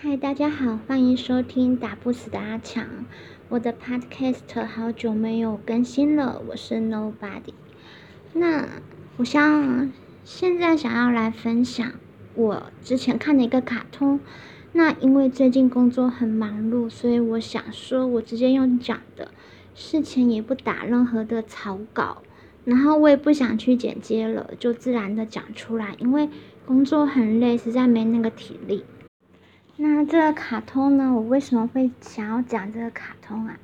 嗨，大家好，欢迎收听打不死的阿强。我的 Podcast 好久没有更新了，我是 Nobody。那我想现在想要来分享我之前看的一个卡通。那因为最近工作很忙碌，所以我想说我直接用讲的，事前也不打任何的草稿，然后我也不想去剪接了，就自然的讲出来。因为工作很累，实在没那个体力。那这个卡通呢？我为什么会想要讲这个卡通啊？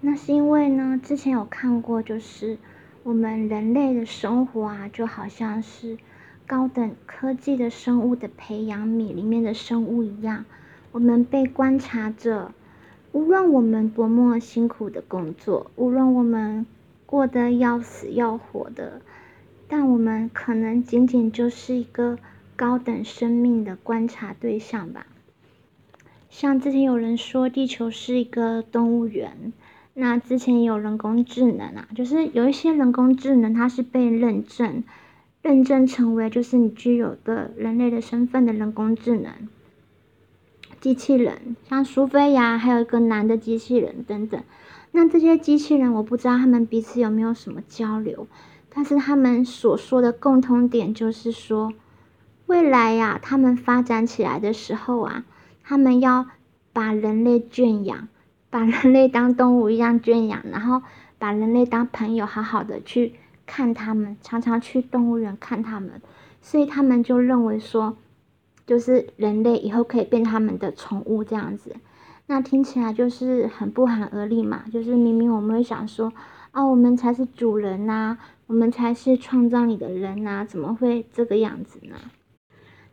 那是因为呢，之前有看过，就是我们人类的生活啊，就好像是高等科技的生物的培养皿里面的生物一样，我们被观察着。无论我们多么辛苦的工作，无论我们过得要死要活的，但我们可能仅仅就是一个高等生命的观察对象吧。像之前有人说地球是一个动物园，那之前有人工智能啊，就是有一些人工智能它是被认证，认证成为就是你具有的人类的身份的人工智能机器人，像苏菲亚，还有一个男的机器人等等。那这些机器人我不知道他们彼此有没有什么交流，但是他们所说的共通点就是说，未来呀，他们发展起来的时候啊。他们要把人类圈养，把人类当动物一样圈养，然后把人类当朋友，好好的去看他们，常常去动物园看他们，所以他们就认为说，就是人类以后可以变他们的宠物这样子。那听起来就是很不寒而栗嘛，就是明明我们会想说，啊，我们才是主人呐，我们才是创造你的人呐，怎么会这个样子呢？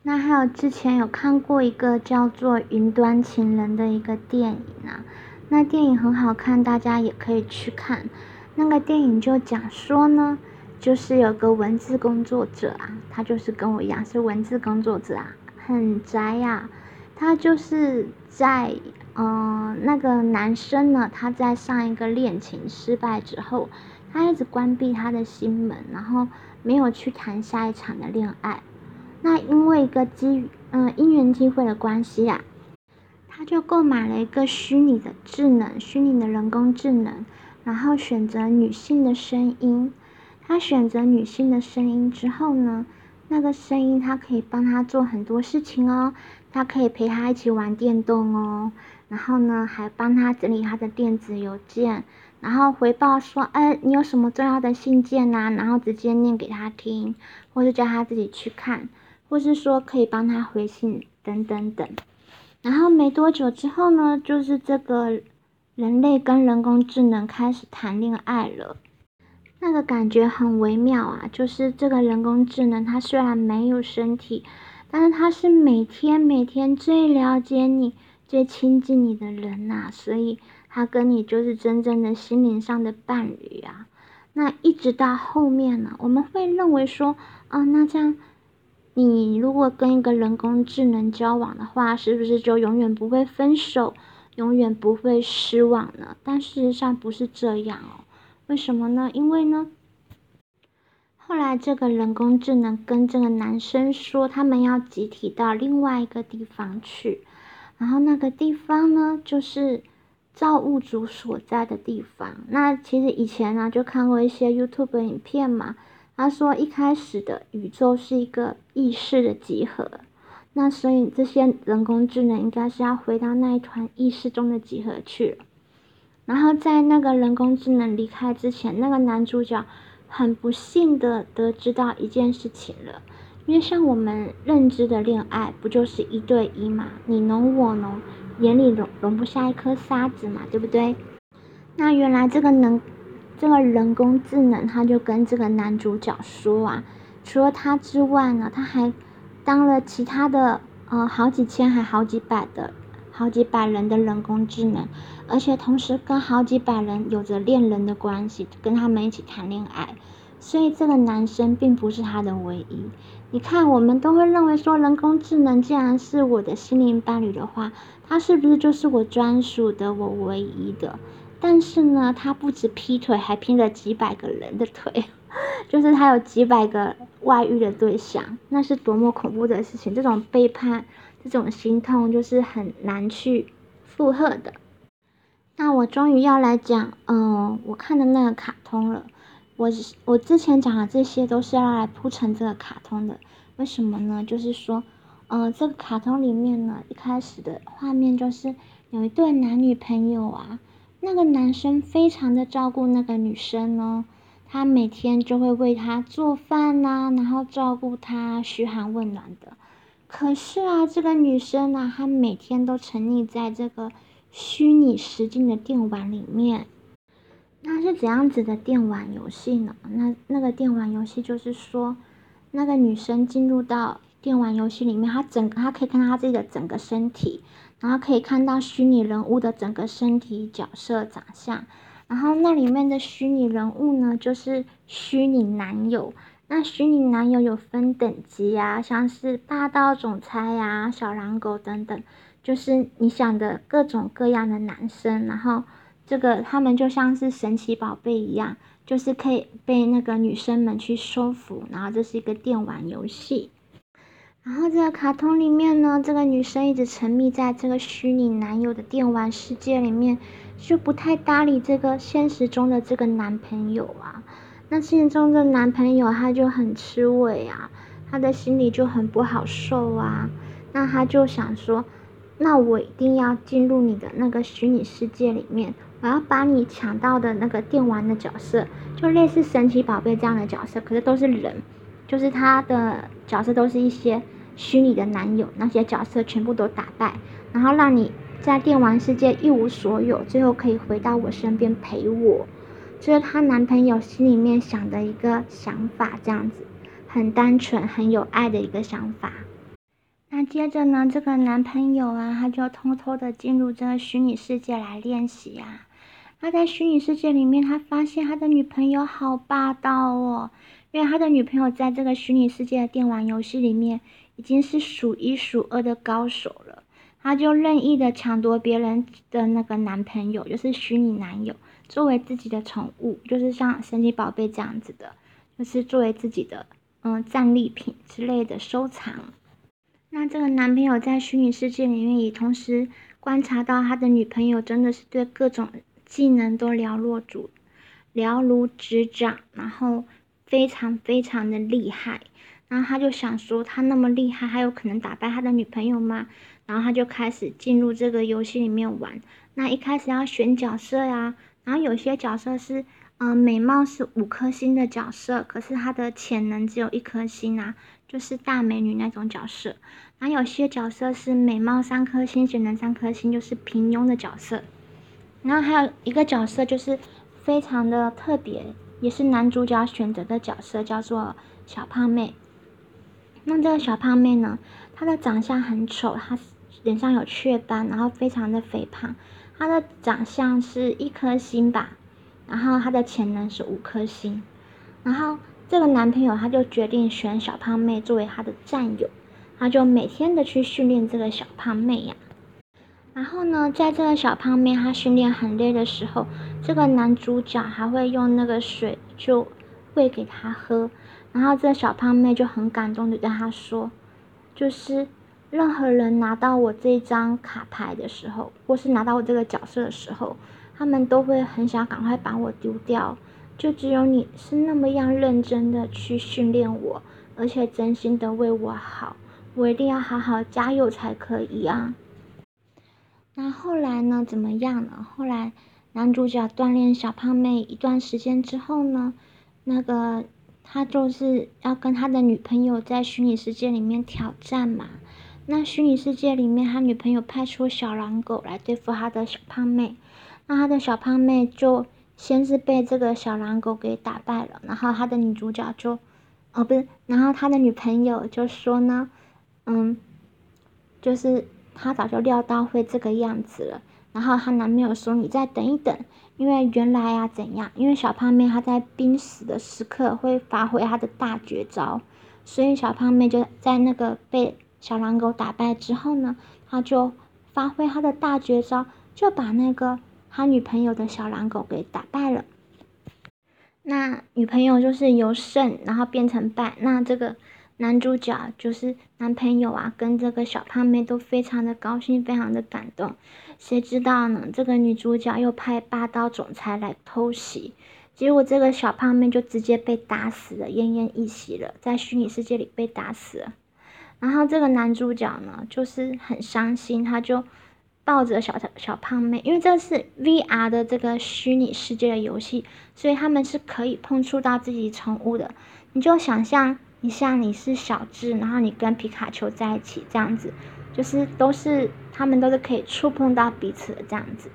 那还有之前有看过一个叫做《云端情人》的一个电影啊，那电影很好看，大家也可以去看。那个电影就讲说呢，就是有个文字工作者啊，他就是跟我一样是文字工作者啊，很宅呀。他就是在嗯，那个男生呢，他在上一个恋情失败之后，他一直关闭他的心门，然后没有去谈下一场的恋爱。那因为一个机嗯因缘机会的关系呀，他就购买了一个虚拟的智能，虚拟的人工智能，然后选择女性的声音。他选择女性的声音之后呢，那个声音它可以帮他做很多事情哦，它可以陪他一起玩电动哦，然后呢还帮他整理他的电子邮件，然后回报说，哎，你有什么重要的信件呐？然后直接念给他听，或者叫他自己去看。或是说可以帮他回信等等等，然后没多久之后呢，就是这个人类跟人工智能开始谈恋爱了，那个感觉很微妙啊。就是这个人工智能，它虽然没有身体，但是它是每天每天最了解你、最亲近你的人呐，所以它跟你就是真正的心灵上的伴侣啊。那一直到后面呢，我们会认为说，啊，那这样。你如果跟一个人工智能交往的话，是不是就永远不会分手，永远不会失望呢？但事实上不是这样哦。为什么呢？因为呢，后来这个人工智能跟这个男生说，他们要集体到另外一个地方去，然后那个地方呢，就是造物主所在的地方。那其实以前呢，就看过一些 YouTube 影片嘛。他说：“一开始的宇宙是一个意识的集合，那所以这些人工智能应该是要回到那一团意识中的集合去了。然后在那个人工智能离开之前，那个男主角很不幸的得知到一件事情了，因为像我们认知的恋爱，不就是一对一嘛？你侬我侬，眼里容容不下一颗沙子嘛，对不对？那原来这个能。”这个人工智能，他就跟这个男主角说啊，除了他之外呢，他还当了其他的呃好几千还好几百的好几百人的人工智能，而且同时跟好几百人有着恋人的关系，跟他们一起谈恋爱。所以这个男生并不是他的唯一。你看，我们都会认为说，人工智能既然是我的心灵伴侣的话，他是不是就是我专属的、我唯一的？但是呢，他不止劈腿，还劈了几百个人的腿，就是他有几百个外遇的对象，那是多么恐怖的事情！这种背叛，这种心痛，就是很难去负荷的。那我终于要来讲，嗯，我看的那个卡通了。我我之前讲的这些都是要来铺成这个卡通的。为什么呢？就是说，呃，这个卡通里面呢，一开始的画面就是有一对男女朋友啊，那个男生非常的照顾那个女生哦。他每天就会为她做饭呐，然后照顾她，嘘寒问暖的。可是啊，这个女生呢，她每天都沉溺在这个虚拟实境的电玩里面。那是怎样子的电玩游戏呢？那那个电玩游戏就是说，那个女生进入到电玩游戏里面，他整个她可以看到他自己的整个身体，然后可以看到虚拟人物的整个身体、角色、长相。然后那里面的虚拟人物呢，就是虚拟男友。那虚拟男友有分等级呀，像是霸道总裁呀、小狼狗等等，就是你想的各种各样的男生。然后这个他们就像是神奇宝贝一样，就是可以被那个女生们去收服。然后这是一个电玩游戏。然后这个卡通里面呢，这个女生一直沉迷在这个虚拟男友的电玩世界里面。就不太搭理这个现实中的这个男朋友啊，那现实中的男朋友他就很吃味啊，他的心里就很不好受啊，那他就想说，那我一定要进入你的那个虚拟世界里面，我要把你抢到的那个电玩的角色，就类似神奇宝贝这样的角色，可是都是人，就是他的角色都是一些虚拟的男友，那些角色全部都打败，然后让你。在电玩世界一无所有，最后可以回到我身边陪我，这是她男朋友心里面想的一个想法，这样子很单纯、很有爱的一个想法。那接着呢，这个男朋友啊，他就偷偷的进入这个虚拟世界来练习啊。他在虚拟世界里面，他发现他的女朋友好霸道哦，因为他的女朋友在这个虚拟世界的电玩游戏里面已经是数一数二的高手了。他就任意的抢夺别人的那个男朋友，就是虚拟男友，作为自己的宠物，就是像神奇宝贝这样子的，就是作为自己的嗯战利品之类的收藏。那这个男朋友在虚拟世界里面也同时观察到他的女朋友真的是对各种技能都了若指了如指掌，然后非常非常的厉害。然后他就想说，他那么厉害，还有可能打败他的女朋友吗？然后他就开始进入这个游戏里面玩。那一开始要选角色呀，然后有些角色是，嗯，美貌是五颗星的角色，可是他的潜能只有一颗星啊，就是大美女那种角色。然后有些角色是美貌三颗星，潜能三颗星，就是平庸的角色。然后还有一个角色就是非常的特别，也是男主角选择的角色，叫做小胖妹。那这个小胖妹呢，她的长相很丑，她。脸上有雀斑，然后非常的肥胖，她的长相是一颗星吧，然后她的潜能是五颗星，然后这个男朋友他就决定选小胖妹作为他的战友，他就每天的去训练这个小胖妹呀，然后呢，在这个小胖妹她训练很累的时候，这个男主角还会用那个水就喂给她喝，然后这小胖妹就很感动的跟他说，就是。任何人拿到我这张卡牌的时候，或是拿到我这个角色的时候，他们都会很想赶快把我丢掉。就只有你是那么样认真的去训练我，而且真心的为我好，我一定要好好加油才可以啊。那后来呢？怎么样呢？后来男主角锻炼小胖妹一段时间之后呢，那个他就是要跟他的女朋友在虚拟世界里面挑战嘛。那虚拟世界里面，他女朋友派出小狼狗来对付他的小胖妹，那他的小胖妹就先是被这个小狼狗给打败了，然后他的女主角就，哦不是，然后他的女朋友就说呢，嗯，就是他早就料到会这个样子了，然后她男朋友说你再等一等，因为原来啊怎样，因为小胖妹她在濒死的时刻会发挥她的大绝招，所以小胖妹就在那个被。小狼狗打败之后呢，他就发挥他的大绝招，就把那个他女朋友的小狼狗给打败了。那女朋友就是由胜，然后变成败。那这个男主角就是男朋友啊，跟这个小胖妹都非常的高兴，非常的感动。谁知道呢？这个女主角又派霸道总裁来偷袭，结果这个小胖妹就直接被打死了，奄奄一息了，在虚拟世界里被打死了。然后这个男主角呢，就是很伤心，他就。抱着小小胖妹，因为这是 VR 的这个虚拟世界的游戏，所以他们是可以碰触到自己宠物的。你就想象你像，你是小智，然后你跟皮卡丘在一起，这样子，就是都是他们都是可以触碰到彼此的这样子。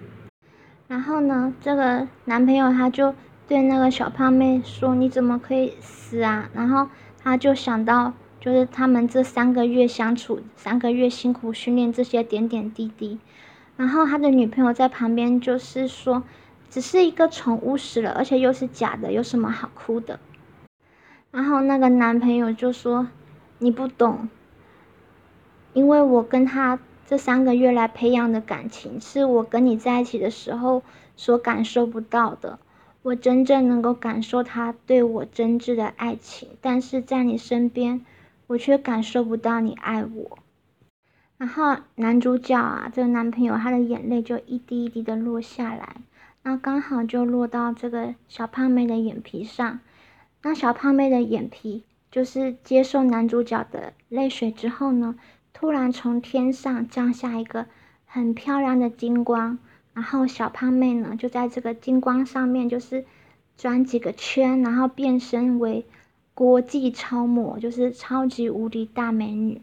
然后呢，这个男朋友他就对那个小胖妹说：“你怎么可以死啊？”然后他就想到，就是他们这三个月相处，三个月辛苦训练这些点点滴滴。然后他的女朋友在旁边就是说，只是一个宠物死了，而且又是假的，有什么好哭的？然后那个男朋友就说，你不懂，因为我跟他这三个月来培养的感情，是我跟你在一起的时候所感受不到的。我真正能够感受他对我真挚的爱情，但是在你身边，我却感受不到你爱我。然后男主角啊，这个男朋友他的眼泪就一滴一滴的落下来，然后刚好就落到这个小胖妹的眼皮上。那小胖妹的眼皮就是接受男主角的泪水之后呢，突然从天上降下一个很漂亮的金光，然后小胖妹呢就在这个金光上面就是转几个圈，然后变身为国际超模，就是超级无敌大美女。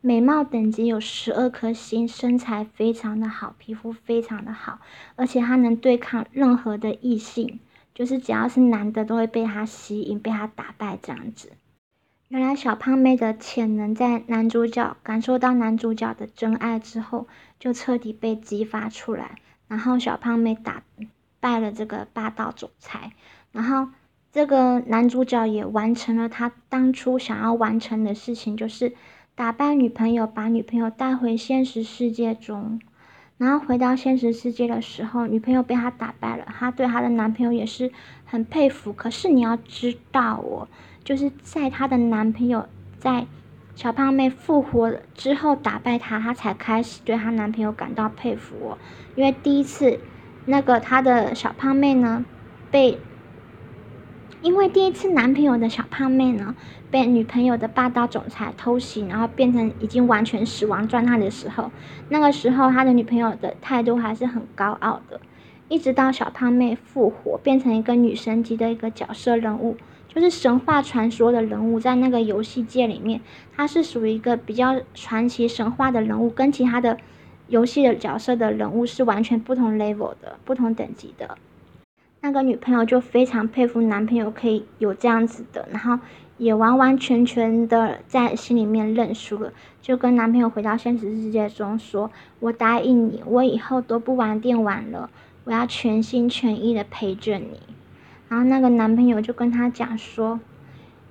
美貌等级有十二颗星，身材非常的好，皮肤非常的好，而且她能对抗任何的异性，就是只要是男的都会被他吸引，被他打败这样子。原来小胖妹的潜能在男主角感受到男主角的真爱之后，就彻底被激发出来，然后小胖妹打败了这个霸道总裁，然后这个男主角也完成了他当初想要完成的事情，就是。打败女朋友，把女朋友带回现实世界中，然后回到现实世界的时候，女朋友被他打败了，他对他的男朋友也是很佩服。可是你要知道哦，就是在他的男朋友在小胖妹复活之后打败他，他才开始对他男朋友感到佩服哦。因为第一次那个他的小胖妹呢被。因为第一次男朋友的小胖妹呢，被女朋友的霸道总裁偷袭，然后变成已经完全死亡状态的时候，那个时候他的女朋友的态度还是很高傲的。一直到小胖妹复活，变成一个女神级的一个角色人物，就是神话传说的人物，在那个游戏界里面，她是属于一个比较传奇神话的人物，跟其他的游戏的角色的人物是完全不同 level 的，不同等级的。那个女朋友就非常佩服男朋友可以有这样子的，然后也完完全全的在心里面认输了，就跟男朋友回到现实世界中说：“我答应你，我以后都不玩电玩了，我要全心全意的陪着你。”然后那个男朋友就跟他讲说：“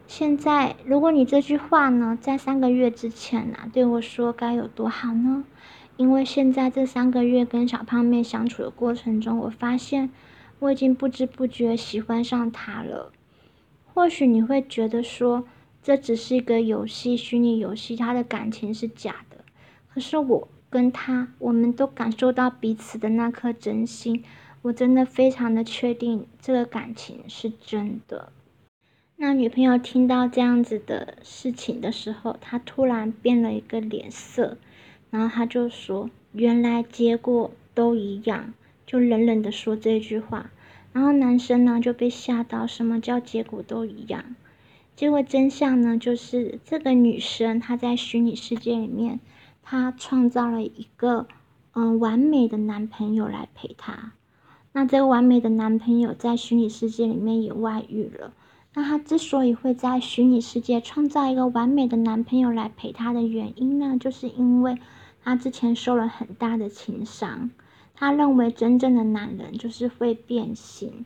现在如果你这句话呢，在三个月之前呢对我说，该有多好呢？因为现在这三个月跟小胖妹相处的过程中，我发现。”我已经不知不觉喜欢上他了。或许你会觉得说，这只是一个游戏，虚拟游戏，他的感情是假的。可是我跟他，我们都感受到彼此的那颗真心。我真的非常的确定，这个感情是真的。那女朋友听到这样子的事情的时候，她突然变了一个脸色，然后她就说：“原来结果都一样。”就冷冷的说这句话，然后男生呢就被吓到，什么叫结果都一样？结果真相呢就是这个女生她在虚拟世界里面，她创造了一个嗯完美的男朋友来陪她。那这个完美的男朋友在虚拟世界里面也外遇了。那她之所以会在虚拟世界创造一个完美的男朋友来陪她的原因呢，就是因为她之前受了很大的情伤。他认为真正的男人就是会变心，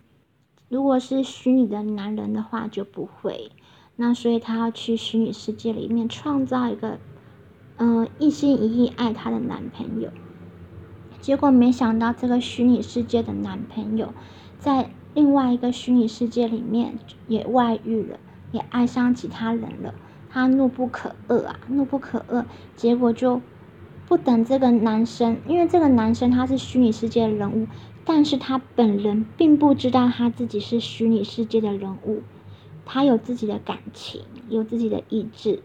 如果是虚拟的男人的话就不会。那所以他要去虚拟世界里面创造一个，嗯，一心一意爱他的男朋友。结果没想到这个虚拟世界的男朋友，在另外一个虚拟世界里面也外遇了，也爱上其他人了。他怒不可遏啊，怒不可遏，结果就不等这个男生，因为这个男生他是虚拟世界的人物，但是他本人并不知道他自己是虚拟世界的人物，他有自己的感情，有自己的意志。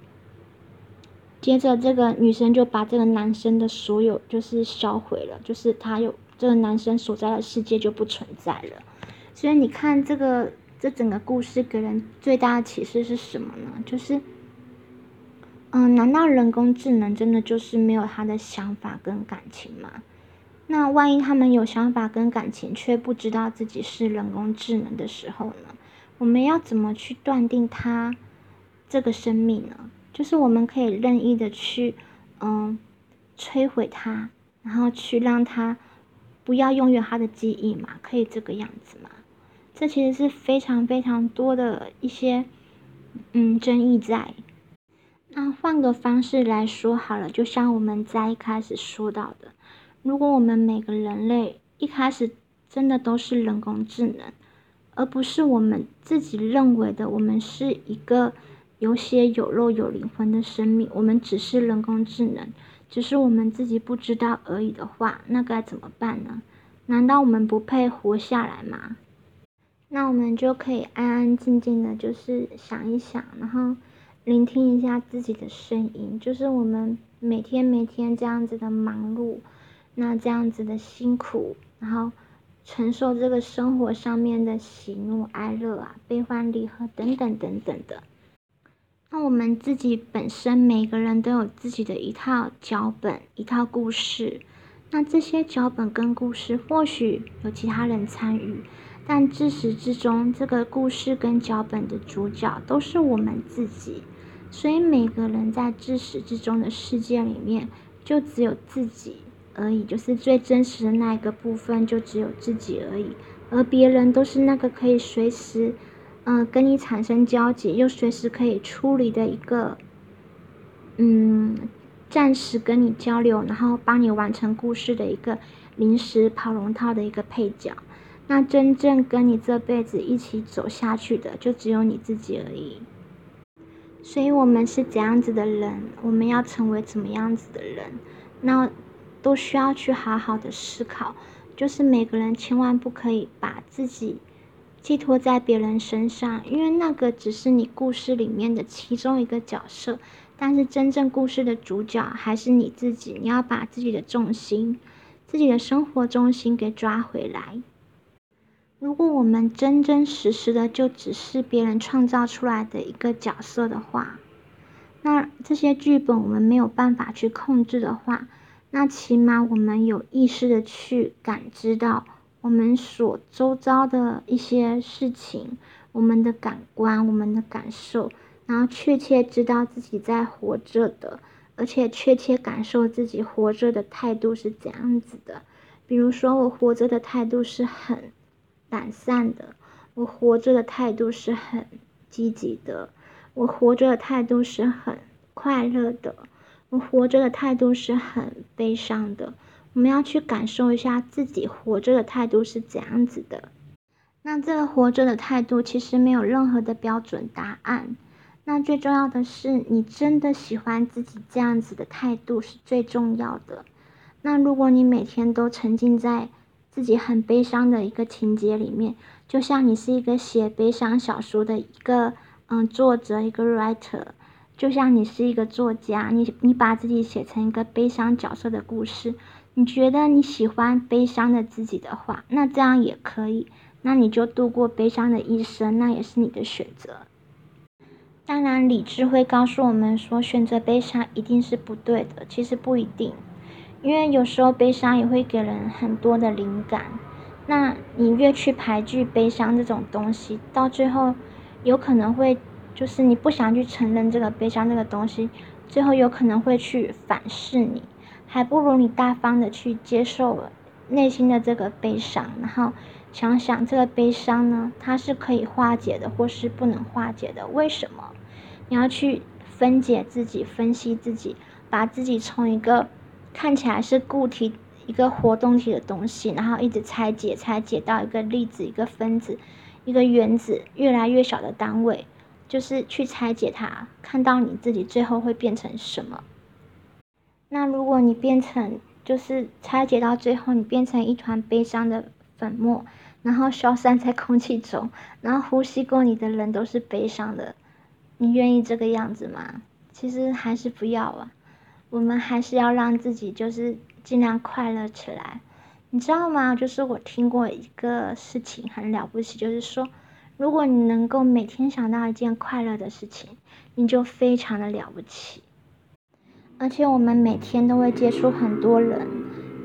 接着这个女生就把这个男生的所有就是销毁了，就是他有这个男生所在的世界就不存在了。所以你看这个这整个故事给人最大的启示是什么呢？就是。嗯，难道人工智能真的就是没有他的想法跟感情吗？那万一他们有想法跟感情，却不知道自己是人工智能的时候呢？我们要怎么去断定他这个生命呢？就是我们可以任意的去，嗯，摧毁它，然后去让它不要拥有它的记忆嘛？可以这个样子吗？这其实是非常非常多的一些，嗯，争议在。那换个方式来说好了，就像我们在一开始说到的，如果我们每个人类一开始真的都是人工智能，而不是我们自己认为的，我们是一个有血有肉有灵魂的生命，我们只是人工智能，只是我们自己不知道而已的话，那该怎么办呢？难道我们不配活下来吗？那我们就可以安安静静的，就是想一想，然后。聆听一下自己的声音，就是我们每天每天这样子的忙碌，那这样子的辛苦，然后承受这个生活上面的喜怒哀乐啊、悲欢离合等等等等的。那我们自己本身每个人都有自己的一套脚本、一套故事。那这些脚本跟故事或许有其他人参与，但自始至终，这个故事跟脚本的主角都是我们自己。所以每个人在至始至终的世界里面，就只有自己而已，就是最真实的那一个部分，就只有自己而已。而别人都是那个可以随时，嗯，跟你产生交集，又随时可以处理的一个，嗯，暂时跟你交流，然后帮你完成故事的一个临时跑龙套的一个配角。那真正跟你这辈子一起走下去的，就只有你自己而已。所以，我们是怎样子的人，我们要成为怎么样子的人，那都需要去好好的思考。就是每个人千万不可以把自己寄托在别人身上，因为那个只是你故事里面的其中一个角色，但是真正故事的主角还是你自己。你要把自己的重心、自己的生活重心给抓回来。如果我们真真实实的就只是别人创造出来的一个角色的话，那这些剧本我们没有办法去控制的话，那起码我们有意识的去感知到我们所周遭的一些事情，我们的感官，我们的感受，然后确切知道自己在活着的，而且确切感受自己活着的态度是怎样子的。比如说，我活着的态度是很。懒散的，我活着的态度是很积极的，我活着的态度是很快乐的，我活着的态度是很悲伤的。我们要去感受一下自己活着的态度是怎样子的。那这个活着的态度其实没有任何的标准答案。那最重要的是，你真的喜欢自己这样子的态度是最重要的。那如果你每天都沉浸在自己很悲伤的一个情节里面，就像你是一个写悲伤小说的一个嗯作者，一个 writer，就像你是一个作家，你你把自己写成一个悲伤角色的故事，你觉得你喜欢悲伤的自己的话，那这样也可以，那你就度过悲伤的一生，那也是你的选择。当然，理智会告诉我们说，选择悲伤一定是不对的，其实不一定。因为有时候悲伤也会给人很多的灵感，那你越去排拒悲伤这种东西，到最后有可能会就是你不想去承认这个悲伤这个东西，最后有可能会去反噬你，还不如你大方的去接受内心的这个悲伤，然后想想这个悲伤呢，它是可以化解的，或是不能化解的，为什么？你要去分解自己，分析自己，把自己从一个看起来是固体一个活动体的东西，然后一直拆解拆解到一个粒子、一个分子、一个原子，越来越小的单位，就是去拆解它，看到你自己最后会变成什么。那如果你变成，就是拆解到最后，你变成一团悲伤的粉末，然后消散在空气中，然后呼吸过你的人都是悲伤的，你愿意这个样子吗？其实还是不要啊，我们还是要让自己就是尽量快乐起来，你知道吗？就是我听过一个事情很了不起，就是说，如果你能够每天想到一件快乐的事情，你就非常的了不起。而且我们每天都会接触很多人，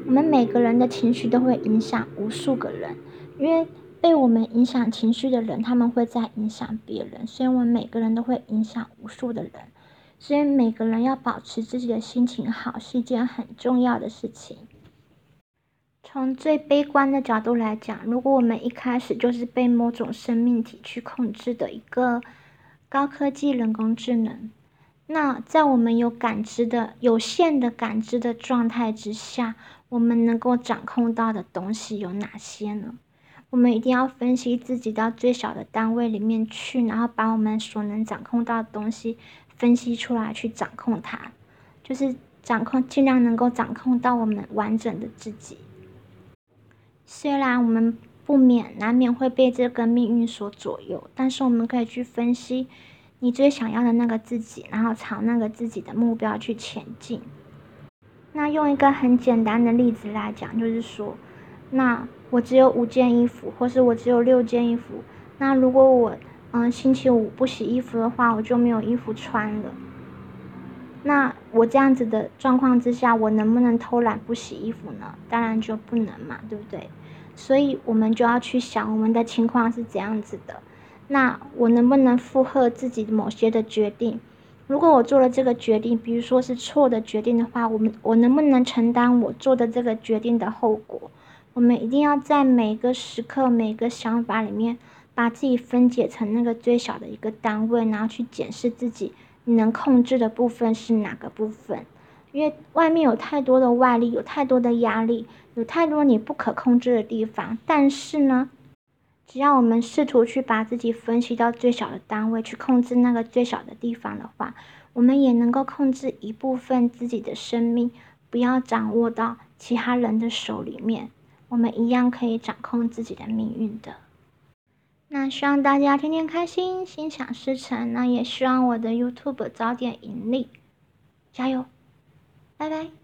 我们每个人的情绪都会影响无数个人，因为被我们影响情绪的人，他们会在影响别人，所以我们每个人都会影响无数的人，所以每个人要保持自己的心情好是一件很重要的事情。从最悲观的角度来讲，如果我们一开始就是被某种生命体去控制的一个高科技人工智能。那在我们有感知的有限的感知的状态之下，我们能够掌控到的东西有哪些呢？我们一定要分析自己到最小的单位里面去，然后把我们所能掌控到的东西分析出来，去掌控它，就是掌控，尽量能够掌控到我们完整的自己。虽然我们不免难免会被这个命运所左右，但是我们可以去分析。你最想要的那个自己，然后朝那个自己的目标去前进。那用一个很简单的例子来讲，就是说，那我只有五件衣服，或是我只有六件衣服。那如果我嗯星期五不洗衣服的话，我就没有衣服穿了。那我这样子的状况之下，我能不能偷懒不洗衣服呢？当然就不能嘛，对不对？所以我们就要去想，我们的情况是怎样子的。那我能不能负荷自己某些的决定？如果我做了这个决定，比如说是错的决定的话，我们我能不能承担我做的这个决定的后果？我们一定要在每个时刻、每个想法里面，把自己分解成那个最小的一个单位，然后去检视自己你能控制的部分是哪个部分。因为外面有太多的外力，有太多的压力，有太多你不可控制的地方。但是呢？只要我们试图去把自己分析到最小的单位，去控制那个最小的地方的话，我们也能够控制一部分自己的生命，不要掌握到其他人的手里面，我们一样可以掌控自己的命运的。那希望大家天天开心，心想事成。那也希望我的 YouTube 早点盈利，加油，拜拜。